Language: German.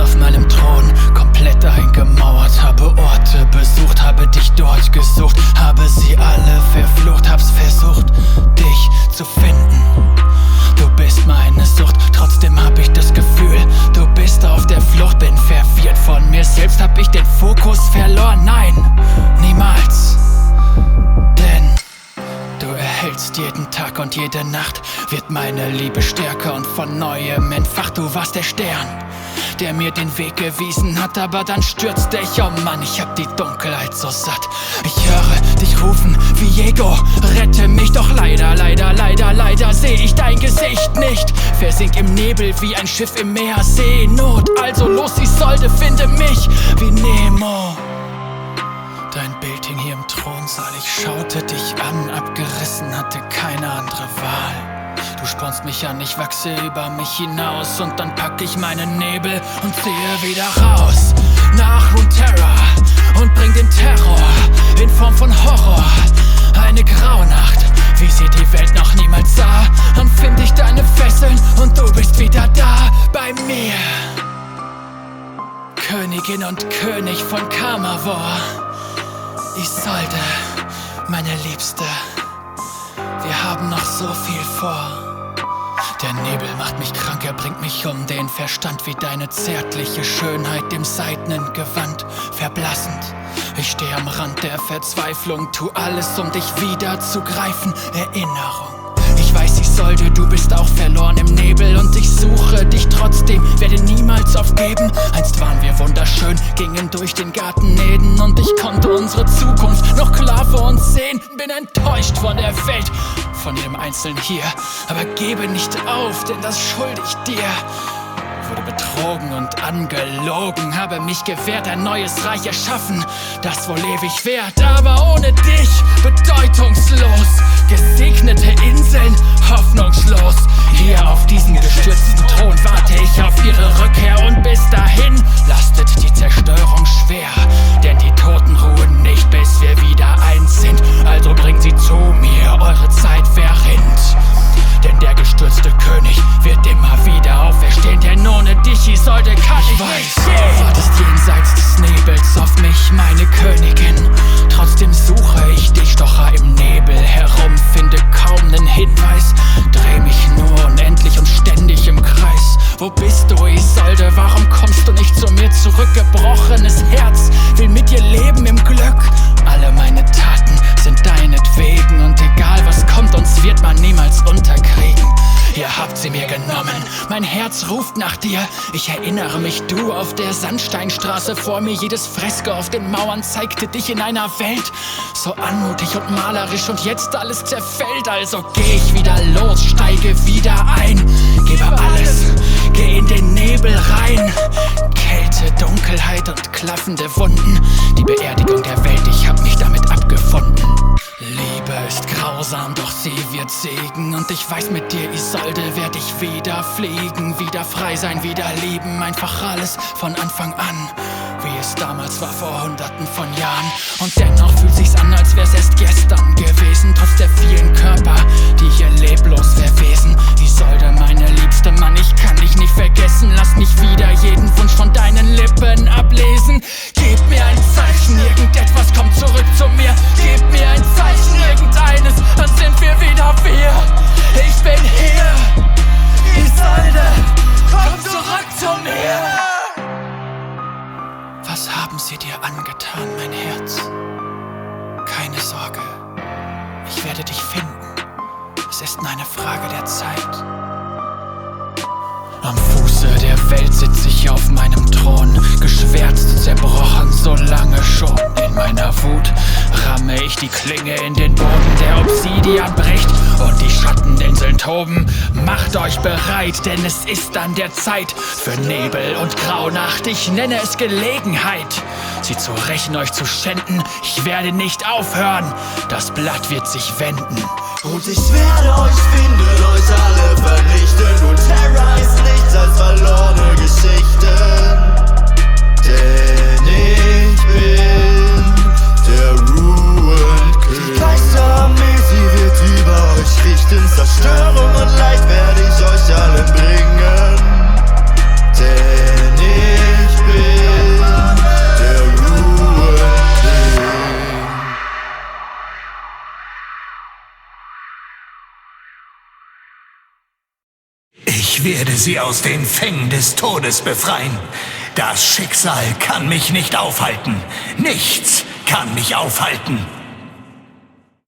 auf meinem Thron, komplett eingemauert. Habe Orte besucht, habe dich dort gesucht, habe sie alle verflucht, hab's versucht, dich zu finden. Du bist meine Sucht, trotzdem hab ich das Gefühl, du bist auf der Flucht, bin verwirrt von mir selbst, hab ich den Fokus verloren. Nein, niemals. Denn du erhältst jeden Tag und jede Nacht wird meine Liebe stärker und von neuem entfacht. Du warst der Stern, der mir den Weg gewiesen hat, aber dann stürzte ich. Oh Mann, ich hab die Dunkelheit so satt. Ich höre dich rufen wie Jego, rette mich doch leider, leider, leider, leider seh ich dein Gesicht nicht. Versing im Nebel wie ein Schiff im Meer, Seenot, also los, Isolde, finde mich wie Nemo. Dein Bild hing hier im Thronsaal, ich schaute dich an, abgerissen, hatte keine andere Wahl. Du spornst mich an, ich wachse über mich hinaus und dann pack ich meinen Nebel und ziehe wieder raus nach Runeterra und bring den Terror in Form von Horror. Eine Graunacht, wie sie die Welt noch niemals sah. Dann find ich deine Fesseln und du bist wieder da bei mir. Königin und König von Kammerwar. Isolde, meine Liebste, wir haben noch so viel vor. Der Nebel macht mich krank, er bringt mich um den Verstand wie deine zärtliche Schönheit dem seidenen Gewand verblassend. Ich stehe am Rand der Verzweiflung, tu alles, um dich wieder zu greifen. Erinnerung. Ich weiß, ich sollte, du bist auch verloren im Nebel und ich suche dich trotzdem, werde niemals aufgeben. Einst waren wir wunderschön, gingen durch den Garten Eden und ich konnte unsere Zukunft noch klar vor sehen. Bin enttäuscht von der Welt, von jedem Einzelnen hier, aber gebe nicht auf, denn das schulde ich dir wurde betrogen und angelogen, habe mich gewehrt, ein neues Reich erschaffen, das wohl ewig währt, aber ohne dich bedeutungslos. Gesegnete Inseln, hoffnungslos. Hier auf diesem dich, Isolde, kann ich, ich weiß, nicht Du wartest jenseits des Nebels auf mich, meine Königin. Trotzdem suche ich dich, doch im Nebel herum, finde kaum nen Hinweis. Dreh mich nur unendlich und ständig im Kreis. Wo bist du, Isolde? Warum kommst du nicht zu mir zurück? Gebrochenes Herz will mit dir leben im Glück. Alle meine Taten sind deinetwegen und egal was kommt, uns wird man niemals unterkriegen. Ihr habt sie mir genommen, mein Herz ruft nach dir. Ich erinnere mich, du auf der Sandsteinstraße vor mir. Jedes Fresko auf den Mauern zeigte dich in einer Welt. So anmutig und malerisch und jetzt alles zerfällt. Also geh ich wieder los, steige wieder ein. Gebe alles, geh in den Nebel rein. Kälte, Dunkelheit und klaffende Wunden. Die Beerdigung wird Segen. Und ich weiß, mit dir, Isolde, werd ich wieder fliegen, wieder frei sein, wieder lieben. Einfach alles von Anfang an, wie es damals war vor hunderten von Jahren. Und dennoch fühlt sich's an, als wär's erst gestern Es ist nur eine Frage der Zeit. Am Fuße der Welt sitz ich auf meinem Thron, geschwärzt, zerbrochen, so lange schon. Ramme ich die Klinge in den Boden, der Obsidian bricht und die Schatteninseln toben. Macht euch bereit, denn es ist an der Zeit für Nebel und Graunacht. Ich nenne es Gelegenheit, sie zu rächen, euch zu schänden. Ich werde nicht aufhören, das Blatt wird sich wenden. Und ich werde euch finden, Zerstörung und Leid werde ich euch allen bringen. Denn ich bin der King. Ich werde sie aus den Fängen des Todes befreien. Das Schicksal kann mich nicht aufhalten. Nichts kann mich aufhalten.